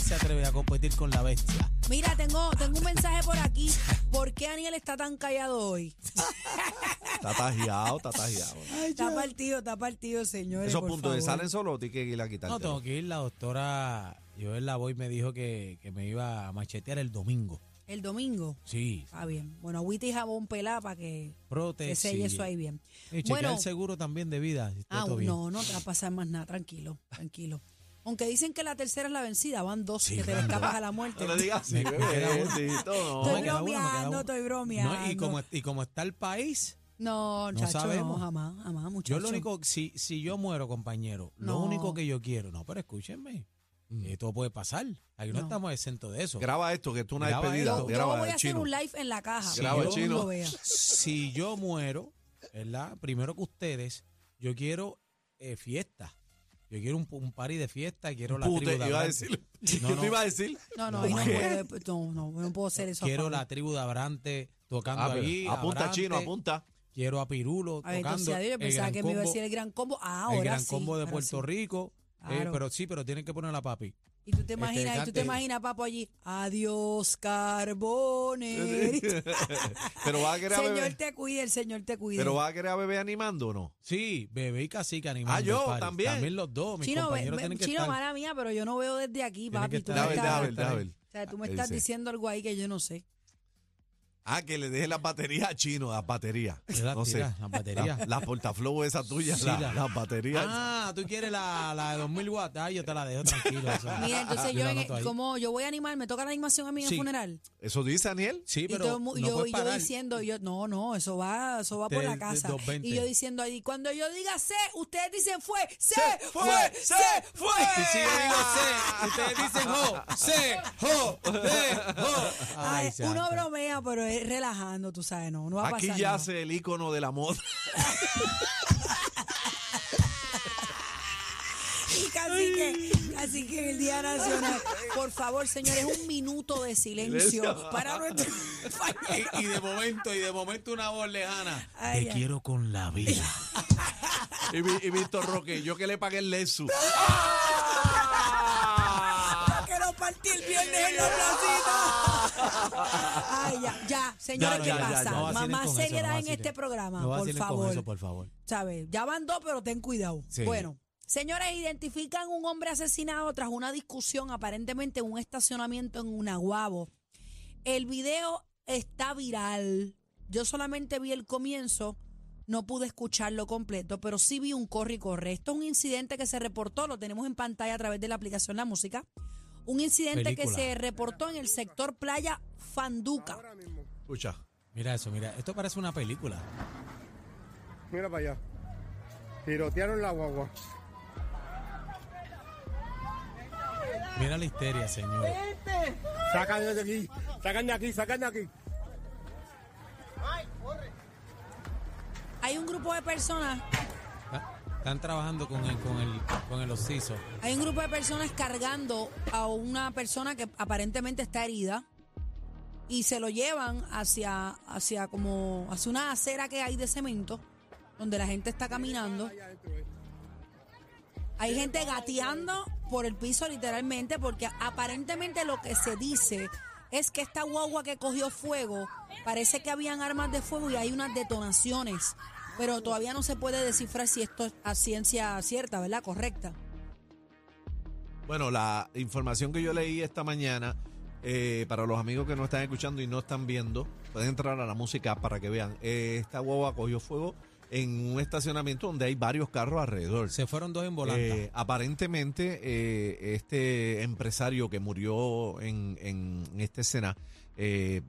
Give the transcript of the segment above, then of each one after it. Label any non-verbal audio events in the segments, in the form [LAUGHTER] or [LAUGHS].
se atreve a competir con la bestia? Mira, tengo, tengo un mensaje por aquí. ¿Por qué Aniel está tan callado hoy? Está tajiado, está tajiado. Está partido, está partido, señores. Esos por puntos de favor. salen solo o tienes que ir a quitar. No, tengo que ir. La doctora Joel Lavoy me dijo que, que me iba a machetear el domingo. El domingo. Sí, Está bien. Bueno, agüita y jabón pelá para que, que selle eso ahí bien. Y chequear Bueno, el seguro también de vida. si está ah, todo bien. no, no te va a pasar más nada. Tranquilo, tranquilo. Aunque dicen que la tercera es la vencida, van dos Sí, que te le van escapas a la muerte. No le digas así, no. Estoy bromeando, estoy bromeando. No, y, como, y como está el país, No, No chacho, no, sabemos. jamás, jamás, yo muchacho. lo único, si, si yo muero, compañero, lo único que yo quiero, no, pero escúchenme, eh, todo puede pasar. Aquí no, No. estamos exentos de eso. Graba esto, que esto es una Graba despedida. Yo, yo graba voy a hacer chino. un live en la caja. Graba el chino. vea. si yo muero, ¿verdad? Primero que ustedes, yo quiero eh, fiesta. Yo quiero un, un party de fiesta, quiero la Pute, tribu de iba a Abrante. decir. No, ¿Qué no. te iba a decir? No, no, ahí no, ¿Qué? puede, no, no, no puedo hacer eso. Quiero la tribu de Abrante tocando Ah, pero allí. apunta, Abrante. chino, apunta. Quiero a Pirulo A ver, tocando. entonces, adiós, yo el pensaba gran que me iba a combo- decir el gran combo. Ah, ahora el gran sí, combo de ahora Puerto sí. Rico. eh, Claro. pero sí, pero tienen que poner a papi. Y tú te Este, imaginas, y tú te imaginas, papo, allí. Adiós, Carbone. [LAUGHS] Pero va a querer a señor bebé. te cuide, el Señor te cuide. Pero va a querer a bebé animando o no? Sí, bebé y cacique animando. Ah, yo también. También los dos. Mis Chino, ve- compañeros ve- tienen que chino estar. mala mía, pero yo no veo desde aquí, papi. Tú estar me estás, o sea, tú me estás diciendo algo ahí que yo no sé. Ah, que le deje las baterías a chino, las baterías. Las No sé. las baterías. La, la portaflow esa tuya, Sí, la- la- las baterías. Ah, tú quieres la, la de 2000 watts. Ah, yo te la dejo tranquilo. Mira, entonces yo, la en- como yo voy a animar, me toca la animación a mí en el funeral. Eso dice Daniel. Sí, y pero todo no yo, puedes yo parar. diciendo, yo, no, no, eso va, eso va por la de casa. 220. Y yo diciendo ahí, cuando yo diga se, ustedes dicen fue, se, fue, fue, se fue. Y si yo digo se, ustedes dicen jo, se, jo, se, jo. Ay, Ay, uno bromea, pero es relajando, tú sabes, no, no va a Aquí pasar yace nada. el icono de la moda. Y casi que, casi que en el Día Nacional, por favor, señores, un minuto de silencio para nuestro. Y, y de momento, y de momento una voz lejana. Ay, Te ay. quiero con la vida. y, y Víctor Roque, yo que le pagué el Lexus. [LAUGHS] que lo partí el viernes en. Ay, ya, ya, señores, Ya, ¿qué ya, ya, pasa? no vacilen Mamá con eso, no en vacilen. este programa, No por vacilen con favor. eso, por favor. ¿Sabes? Ya van dos, pero ten cuidado. Sí. Bueno, señores, identifican un hombre asesinado tras una discusión aparentemente en un estacionamiento en Unaguabo. El video está viral. Yo solamente vi el comienzo, no pude escucharlo completo, pero sí vi un corre y corre. Esto es un incidente que se reportó, lo tenemos en pantalla a través de la aplicación La Música. Un incidente Película. que se reportó en el sector Playa Fanduca. Escucha. Mira eso, mira. Esto parece una película. Mira para allá. Tirotearon la guagua. Mira la histeria, señores. Sacan de aquí, sacan de aquí, sacan de aquí. Hay un grupo de personas Están trabajando con el, con el, con el osiso. Hay un grupo de personas cargando a una persona que aparentemente está herida y se lo llevan hacia, hacia como hacia una acera que hay de cemento donde la gente está caminando. Hay gente gateando por el piso literalmente porque aparentemente lo que se dice es que esta guagua que cogió fuego parece que habían armas de fuego y hay unas detonaciones, pero todavía no se puede descifrar si esto es a ciencia cierta, ¿verdad? Correcta. Bueno, la información que yo leí esta mañana, eh, para los amigos que no están escuchando y no están viendo, pueden entrar a la música para que vean. Eh, esta guagua cogió fuego en un estacionamiento donde hay varios carros alrededor. Se fueron dos en volanta. Eh, aparentemente, eh, este empresario que murió en, en esta escena, eh,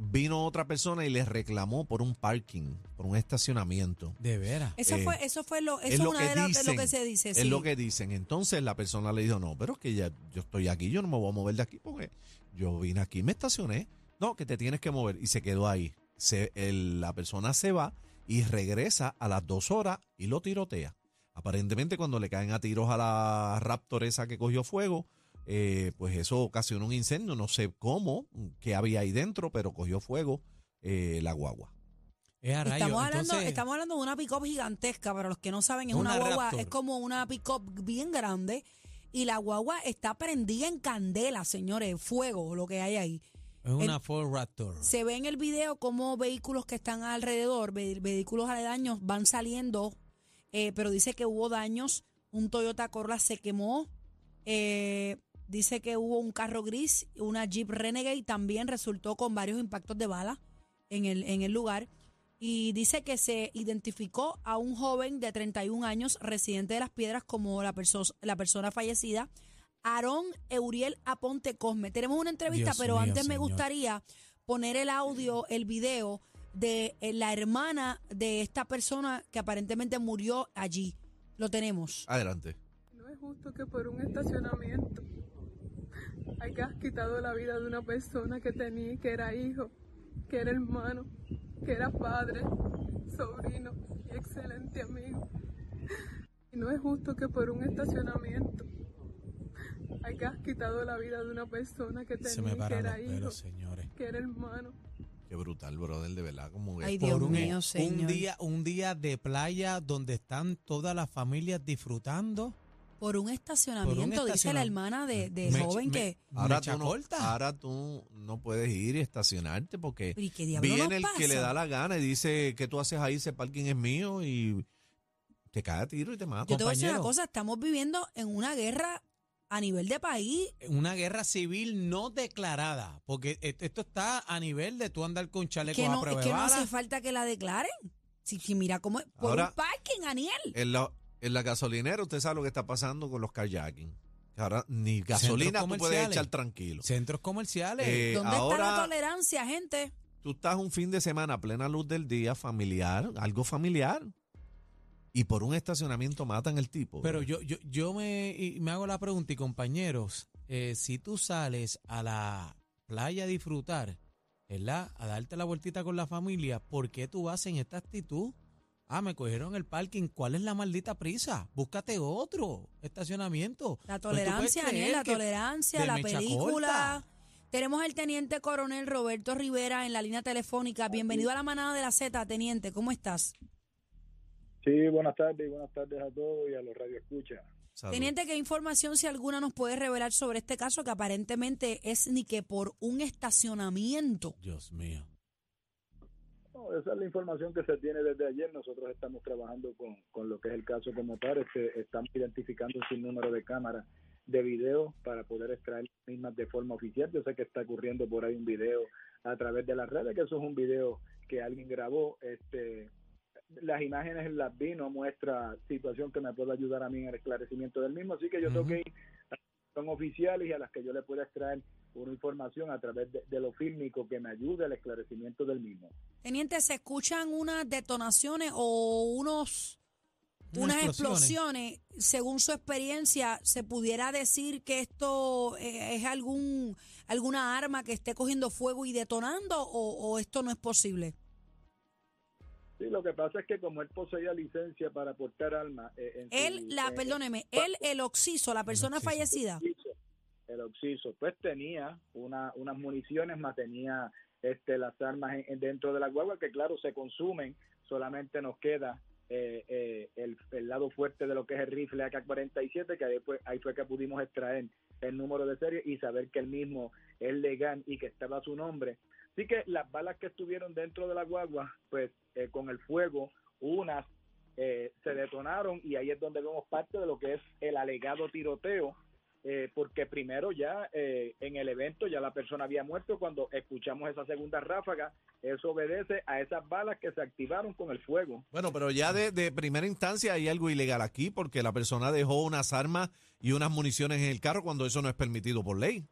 vino otra persona y le reclamó por un parking, por un estacionamiento. de veras. Eso Eh, fue, eso fue lo, eso es lo una que de las- de dicen. lo que se dice. Es sí. lo que dicen. Entonces la persona le dijo, no, pero es que ya yo estoy aquí, yo no me voy a mover de aquí porque yo vine aquí, me estacioné. No, que te tienes que mover. Y se quedó ahí. Se, el- la persona se va y regresa a las dos horas y lo tirotea. Aparentemente cuando le caen a tiros a la Raptor esa que cogió fuego, eh, pues eso ocasionó un incendio. No sé cómo, qué había ahí dentro, pero cogió fuego eh, la guagua. Es a rayos. Estamos hablando, Entonces, estamos hablando de una pick-up gigantesca, para los que no saben, es Una una, guagua, Raptor. es como una pick-up bien grande. y la guagua está prendida en candela, señores, fuego, lo que hay ahí. Es una Ford Raptor. Se ve en el video cómo vehículos que están alrededor, ve- vehículos aledaños, van saliendo, eh, pero dice que hubo daños. Un Toyota Corolla se quemó. eh, dice que hubo un carro gris, una Jeep Renegade también resultó con varios impactos de bala en el, en el lugar. Y dice que se identificó a un joven de 31 años, residente de Las Piedras, como la, perso- la persona fallecida, Aarón Euriel Aponte Cosme. Tenemos una entrevista, Dios pero mío, antes me gustaría poner el audio, el video de eh, la hermana de esta persona que aparentemente murió allí. Lo tenemos. Adelante. No es justo que por un estacionamiento hayas quitado la vida de una persona que tenía, que era hijo, que era hermano, que era padre, sobrino y excelente amigo. Y no es justo que por un estacionamiento hayas quitado la vida de una persona que Se me tenía, que era hijo, pelos, señores. que era hermano. Qué brutal, brother, de verdad. Como Ay, que Dios Por un, mío, un señor. día, un día de playa donde están todas las familias disfrutando. Por un estacionamiento, dice la hermana de, de Me- joven me- que... ahora tú, no, ahora tú no puedes ir y estacionarte porque ¿Y qué diablo viene el que le da la gana y dice, ¿qué tú haces ahí? Ese parking es mío y te cae a tiro y te mata. Yo te voy a decir una cosa, estamos viviendo en una guerra a nivel de país. Una guerra civil no declarada, porque esto, esto está a nivel de tú andar con chalecos Que a no, prueba es que no hace falta que la declaren. Si, si mira cómo es. Por Ahora- un parking, Aniel. En la, en la gasolinera usted sabe lo que está pasando con los kayaking. Ahora ni gasolina tú puedes echar tranquilo. Centros comerciales. Eh, ¿Dónde está la tolerancia, gente? tú estás un fin de semana a plena luz del día familiar, algo familiar. Y por un estacionamiento matan el tipo. Pero yo, yo, yo me, me hago la pregunta, y compañeros, eh, si tú sales a la playa a disfrutar, ¿verdad? A darte la vueltita con la familia, ¿por qué tú vas en esta actitud? Ah, me cogieron el parking, ¿cuál es la maldita prisa? Búscate otro estacionamiento. La Pues tolerancia, Aniel, creer la tolerancia, la película. corta. Tenemos al teniente coronel Roberto Rivera en la línea telefónica. Bienvenido a la manada de la Z, teniente. ¿Cómo estás? Sí, buenas tardes y buenas tardes a todos y a los radioescuchas. Salud. Teniente, ¿qué información, si alguna, nos puede revelar sobre este caso que aparentemente es ni que por un estacionamiento? Dios mío. No, esa es la información que se tiene desde ayer. Nosotros estamos trabajando con, con lo que es el caso como tal. Este, estamos identificando un sinnúmero de cámaras de video para poder extraer las mismas de forma oficial. Yo sé que está ocurriendo por ahí un video a través de las redes, que eso es un video que alguien grabó. Este, las imágenes las vi, no muestra situación que me pueda ayudar a mí en el esclarecimiento del mismo. Así que yo tengo Ujú. que ir a son oficiales y a las que yo le pueda extraer una información a través de, de lo fílmico que me ayude al esclarecimiento del mismo. Teniente, ¿se escuchan unas detonaciones o unos Unas unas explosiones. explosiones? Según su experiencia, ¿se pudiera decir que esto eh, es algún alguna arma que esté cogiendo fuego y detonando o, o esto no es posible? Sí, lo que pasa es que como él poseía licencia para portar armas... eh, su- Él, la, eh, perdóneme, él, el oxiso, la persona fallecida. Oxiso, el oxiso, pues tenía una, unas municiones, más tenía este, las armas en- en- dentro de la guagua, que claro, se consumen, solamente nos queda eh, eh, el, lado fuerte de lo que es el rifle AK-47, que ahí fue, ahí fue que pudimos extraer el número de serie y saber que el mismo es legal y que estaba su nombre. Así que las balas que estuvieron dentro de la guagua, pues eh, con el fuego, unas eh, se detonaron y ahí es donde vemos parte de lo que es el alegado tiroteo, eh, porque primero ya eh, en el evento ya la persona había muerto cuando escuchamos esa segunda ráfaga, eso obedece a esas balas que se activaron con el fuego. Bueno, pero ya de, de primera instancia hay algo ilegal aquí porque la persona dejó unas armas y unas municiones en el carro cuando eso no es permitido por ley.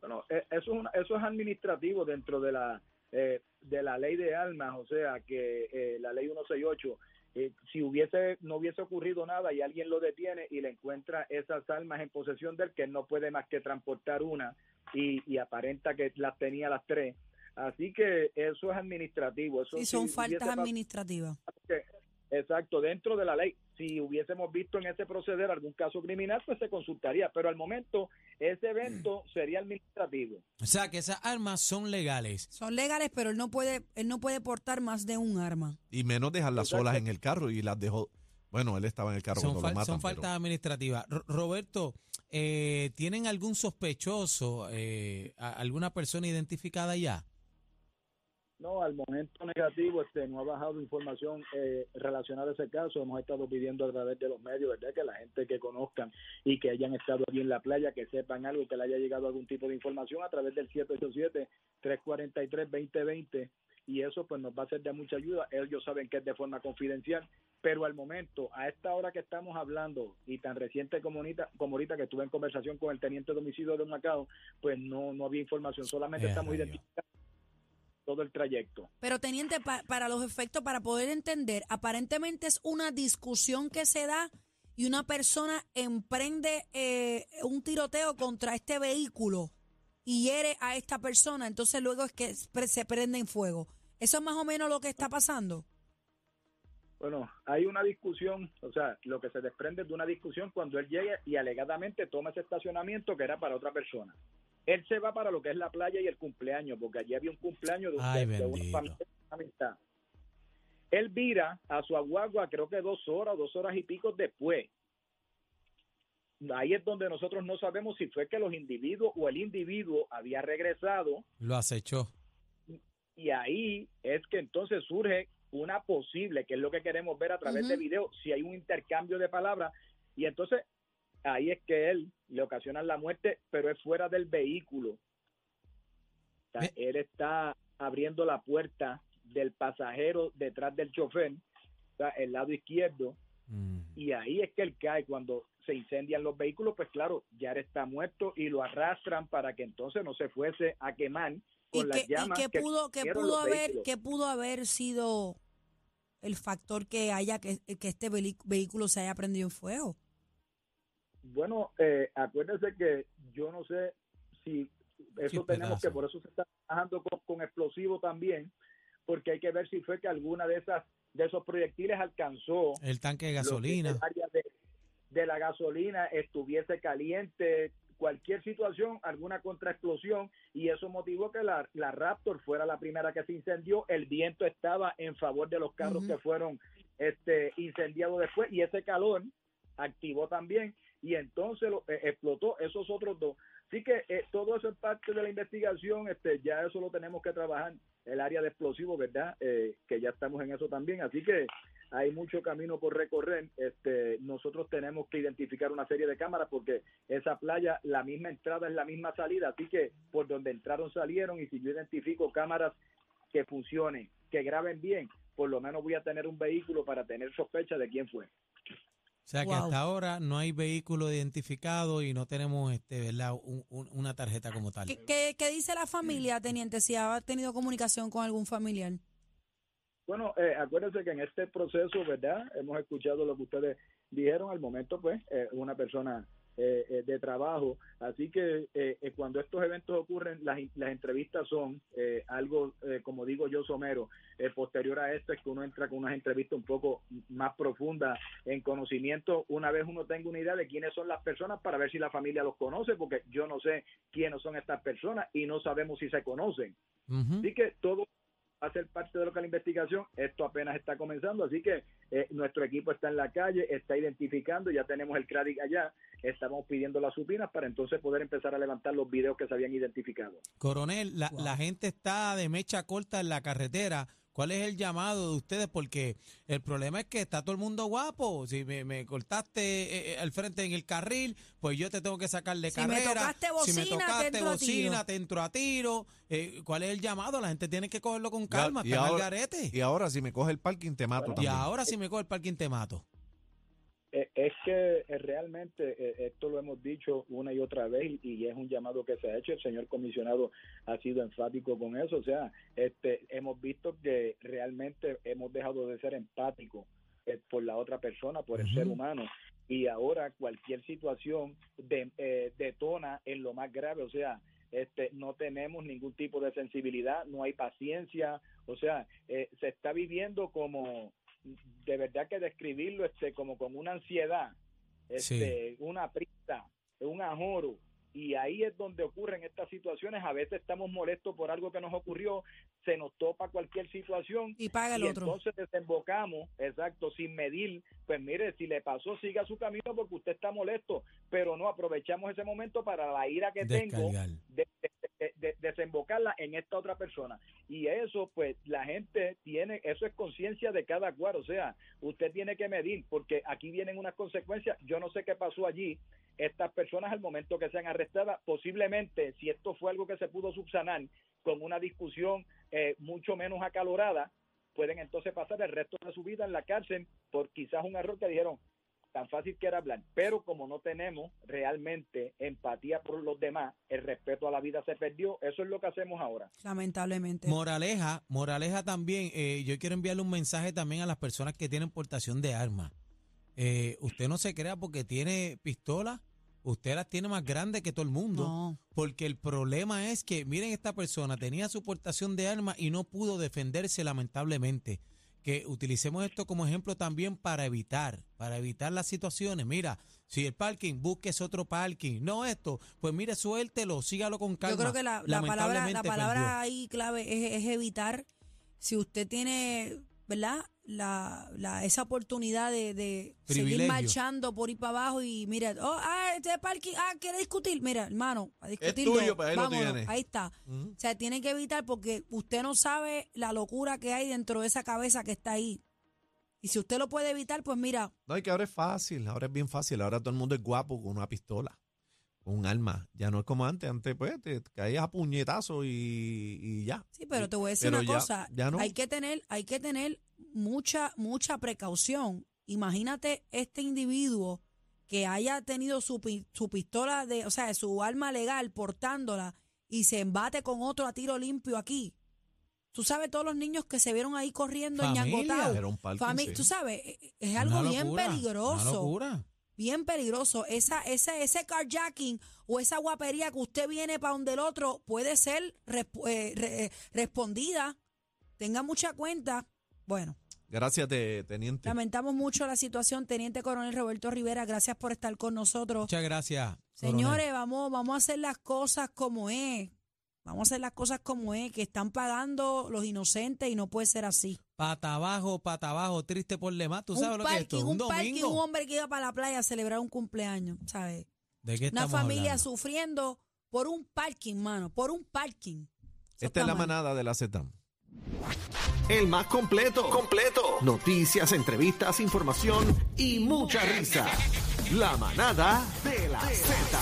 Bueno, eh, eso es, una- eso es administrativo dentro de la eh, de la ley de armas, o sea que eh, la ley 168, eh, si hubiese no hubiese ocurrido nada y alguien lo detiene y le encuentra esas armas en posesión del que él no puede más que transportar una y, y aparenta que las tenía las tres. Así que eso es administrativo. Eso Sí, son faltas administrativas. exacto, dentro de la ley. Si hubiésemos visto en ese proceder algún caso criminal, pues se consultaría. Pero al momento, ese evento sería administrativo. O sea, que esas armas son legales. Son legales, pero él no puede, él no puede portar más de un arma. Y menos dejarlas Exacto. solas en el carro y las dejó Bueno, él estaba en el carro Son, cuando lo matan. son pero- faltas administrativas. Ro- Roberto, eh, ¿tienen algún sospechoso, eh, alguna persona identificada ya? No, al momento negativo, este, no ha bajado información eh, relacionada a ese caso. Hemos estado pidiendo a través de los medios, ¿verdad? Que la gente que conozcan y que hayan estado allí en la playa, que sepan algo, que le haya llegado algún tipo de información a través del 787-343-2020. Y eso pues nos va a ser de mucha ayuda. Ellos saben que es de forma confidencial, pero al momento, a esta hora que estamos hablando, y tan reciente como ahorita, como ahorita que estuve en conversación con el teniente de homicidio de Macao, pues no, no había información, solamente estamos identificando todo el trayecto. Pero teniente, pa- para los efectos, para poder entender, aparentemente es una discusión que se da y una persona emprende eh, un tiroteo contra este vehículo y hiere a esta persona, entonces luego es que se prende en fuego. ¿Eso es más o menos lo que está pasando? Bueno, hay una discusión, o sea, lo que se desprende de una discusión cuando él llega y alegadamente toma ese estacionamiento que era para otra persona. Él se va para lo que es la playa y el cumpleaños, porque allí había un cumpleaños de, Ay, de- de una familia, amistad. Él vira a su aguagua, creo que dos horas, dos horas y pico después. Ahí es donde nosotros no sabemos si fue que los individuos o el individuo había regresado Lo acechó. y ahí es que entonces surge una posible, que es lo que queremos ver a través de video, si hay un intercambio de palabras, y entonces ahí es que él le ocasiona la muerte, pero es fuera del vehículo. O sea, Ve- él está abriendo la puerta del pasajero detrás del chofer, o sea, el lado izquierdo, Mm. y ahí es que él cae cuando se incendian los vehículos, pues claro, ya él está muerto y lo arrastran para que entonces no se fuese a quemar con ¿Y las qué, y llamas qué que pudo, qué consumieron pudo haber, vehículos. qué pudo haber sido el factor que haya que, que este vehículo se haya prendido en fuego? Bueno, eh, acuérdense que yo no sé si eso tenemos pedazo. que, por eso se está trabajando con, con explosivos también, porque hay que ver si fue que alguna de esas de esos proyectiles alcanzó El tanque de gasolina. de, de la gasolina, estuviese caliente, cualquier situación, alguna contraexplosión, y eso motivó que la, la Raptor fuera la primera que se incendió. El viento estaba en favor de los carros que fueron este, incendiados después, y ese calor activó también, y entonces lo, eh, explotó esos otros dos. Así que eh, todo eso es parte de la investigación, este, ya eso lo tenemos que trabajar, el área de explosivos, ¿verdad? Eh, que ya estamos en eso también, así que hay mucho camino por recorrer. Este, nosotros tenemos que identificar una serie de cámaras porque esa playa, la misma entrada es la misma salida, así que por donde entraron salieron y si yo identifico cámaras que funcionen, que graben bien, por lo menos voy a tener un vehículo para tener sospecha de quién fue. O sea que hasta ahora no hay vehículo identificado y no tenemos este, ¿verdad? Un- un- una tarjeta como tal. ¿Qué, qué- qué dice la familia, teniente? Si ha tenido comunicación con algún familiar. Bueno, eh, acuérdense que en este proceso, ¿verdad? Hemos escuchado lo que ustedes dijeron al momento, pues, eh, una persona eh, eh, de trabajo. Así que eh, eh, cuando estos eventos ocurren, las, las entrevistas son eh, algo, eh, como digo yo, somero. Posterior a esto es que uno entra con unas entrevistas un poco más profundas en conocimiento. Una vez uno tenga una idea de quiénes son las personas para ver si la familia los conoce, porque yo no sé quiénes son estas personas y no sabemos si se conocen. Así que todo va a ser parte de lo que es la investigación. Esto apenas está comenzando, así que eh, nuestro equipo está en la calle, está identificando, ya tenemos el CRADIC allá, estamos pidiendo las supinas para entonces poder empezar a levantar los videos que se habían identificado. Coronel, la, Wow. la gente está de mecha corta en la carretera. ¿Cuál es el llamado de ustedes? Porque el problema es que está todo el mundo guapo. Si me, me cortaste eh, eh, al frente en el carril, pues yo te tengo que sacar de Si me carrera. si me te tocaste a bocina, te entro a tiro. Eh, ¿Cuál es el llamado? La gente tiene que cogerlo con calma, y está en el ahora- garete. Y ahora si me coge el parking te mato Bueno, Y también. ahora si me coge el parking te mato. Eh, es que eh, realmente eh, esto lo hemos dicho una y otra vez y, es un llamado que se ha hecho. El señor comisionado ha sido enfático con eso. O sea, este, hemos visto que realmente hemos dejado de ser empáticos por la otra persona, por el ser humano. Y ahora cualquier situación de- eh, detona en lo más grave. O sea, este, no tenemos ningún tipo de sensibilidad, no hay paciencia. O sea, eh, se está viviendo como de verdad que describirlo este como con una ansiedad este una prisa un ajoro. Y ahí es donde ocurren estas situaciones. A veces estamos molestos por algo que nos ocurrió, se nos topa cualquier situación Y paga el y otro. entonces desembocamos, exacto, sin medir, pues mire, si le pasó, siga su camino porque usted está molesto, pero no aprovechamos ese momento para la ira que tengo, de- de- desembocarla en esta otra persona. Y eso, pues, la gente tiene, eso es conciencia de cada cual, o sea, usted tiene que medir, porque aquí vienen unas consecuencias, yo no sé qué pasó allí, estas personas al momento que sean arrestadas, posiblemente, si esto fue algo que se pudo subsanar con una discusión eh, mucho menos acalorada, pueden entonces pasar el resto de su vida en la cárcel por quizás un error que dijeron tan fácil que era hablar, pero como no tenemos realmente empatía por los demás, el respeto a la vida se perdió, eso es lo que hacemos ahora. Lamentablemente. Moraleja, moraleja también, eh, yo quiero enviarle un mensaje también a las personas que tienen portación de armas. Eh, usted no se crea porque tiene pistola, usted las tiene más grandes que todo el mundo. No. Porque el problema es que, miren, esta persona tenía su portación de armas y no pudo defenderse lamentablemente. Que utilicemos esto como ejemplo también para evitar, para evitar las situaciones. Mira, si el parking, búsquese otro parking. No esto, pues mire, suéltelo, sígalo con calma. Yo creo que la, la palabra, la palabra perdió. ahí clave es, es evitar, si usted tiene, ¿verdad? La, la, esa oportunidad de, de seguir marchando por ir para abajo y mira, oh, ah, este parking, ah, quiere discutir. Mira, hermano, a discutirlo. tuyo, pues ahí lo tienes. ahí está. Ujú. O sea, tiene que evitar porque usted no sabe la locura que hay dentro de esa cabeza que está ahí. Y si usted lo puede evitar, pues mira, No, y que ahora es fácil, ahora es bien fácil. Ahora todo el mundo es guapo con una pistola, un arma. Ya no es como antes. Antes, pues, te caías a puñetazo y, y ya. Sí, pero te voy a decir Pero una ya- cosa. ya no. Hay que tener, hay que tener mucha, mucha precaución. Imagínate este individuo que haya tenido su, su pistola de, o sea, su arma legal portándola y se embate con otro a tiro limpio aquí. Tú sabes todos los niños que se vieron ahí corriendo Familia. Fami- sí. Tú sabes, eh, es Una algo bien locura, peligroso locura. Bien peligroso. Esa, ese, ese carjacking o esa guapería que usted viene para donde el otro puede ser resp- eh, re- eh, respondida. Tenga mucha cuenta. Bueno, Gracias, te- teniente. lamentamos mucho la situación. Teniente Coronel Roberto Rivera, gracias por estar con nosotros. Muchas gracias. Señores, vamos, vamos a hacer las cosas como es. Vamos a hacer las cosas como es, que están pagando los inocentes y no puede ser así. Pata abajo, pata abajo, triste por demás. ¿Tú sabes un lo que es esto? parking, Un un parking, domingo. un hombre que iba para la playa a celebrar un cumpleaños, ¿sabes? ¿De qué Una familia hablando? sufriendo por un parking, mano, por un parking. Eso Esta es la mal. manada de la ZETAM. El más completo. Completo. Noticias, entrevistas, información y mucha risa. La manada de la Z.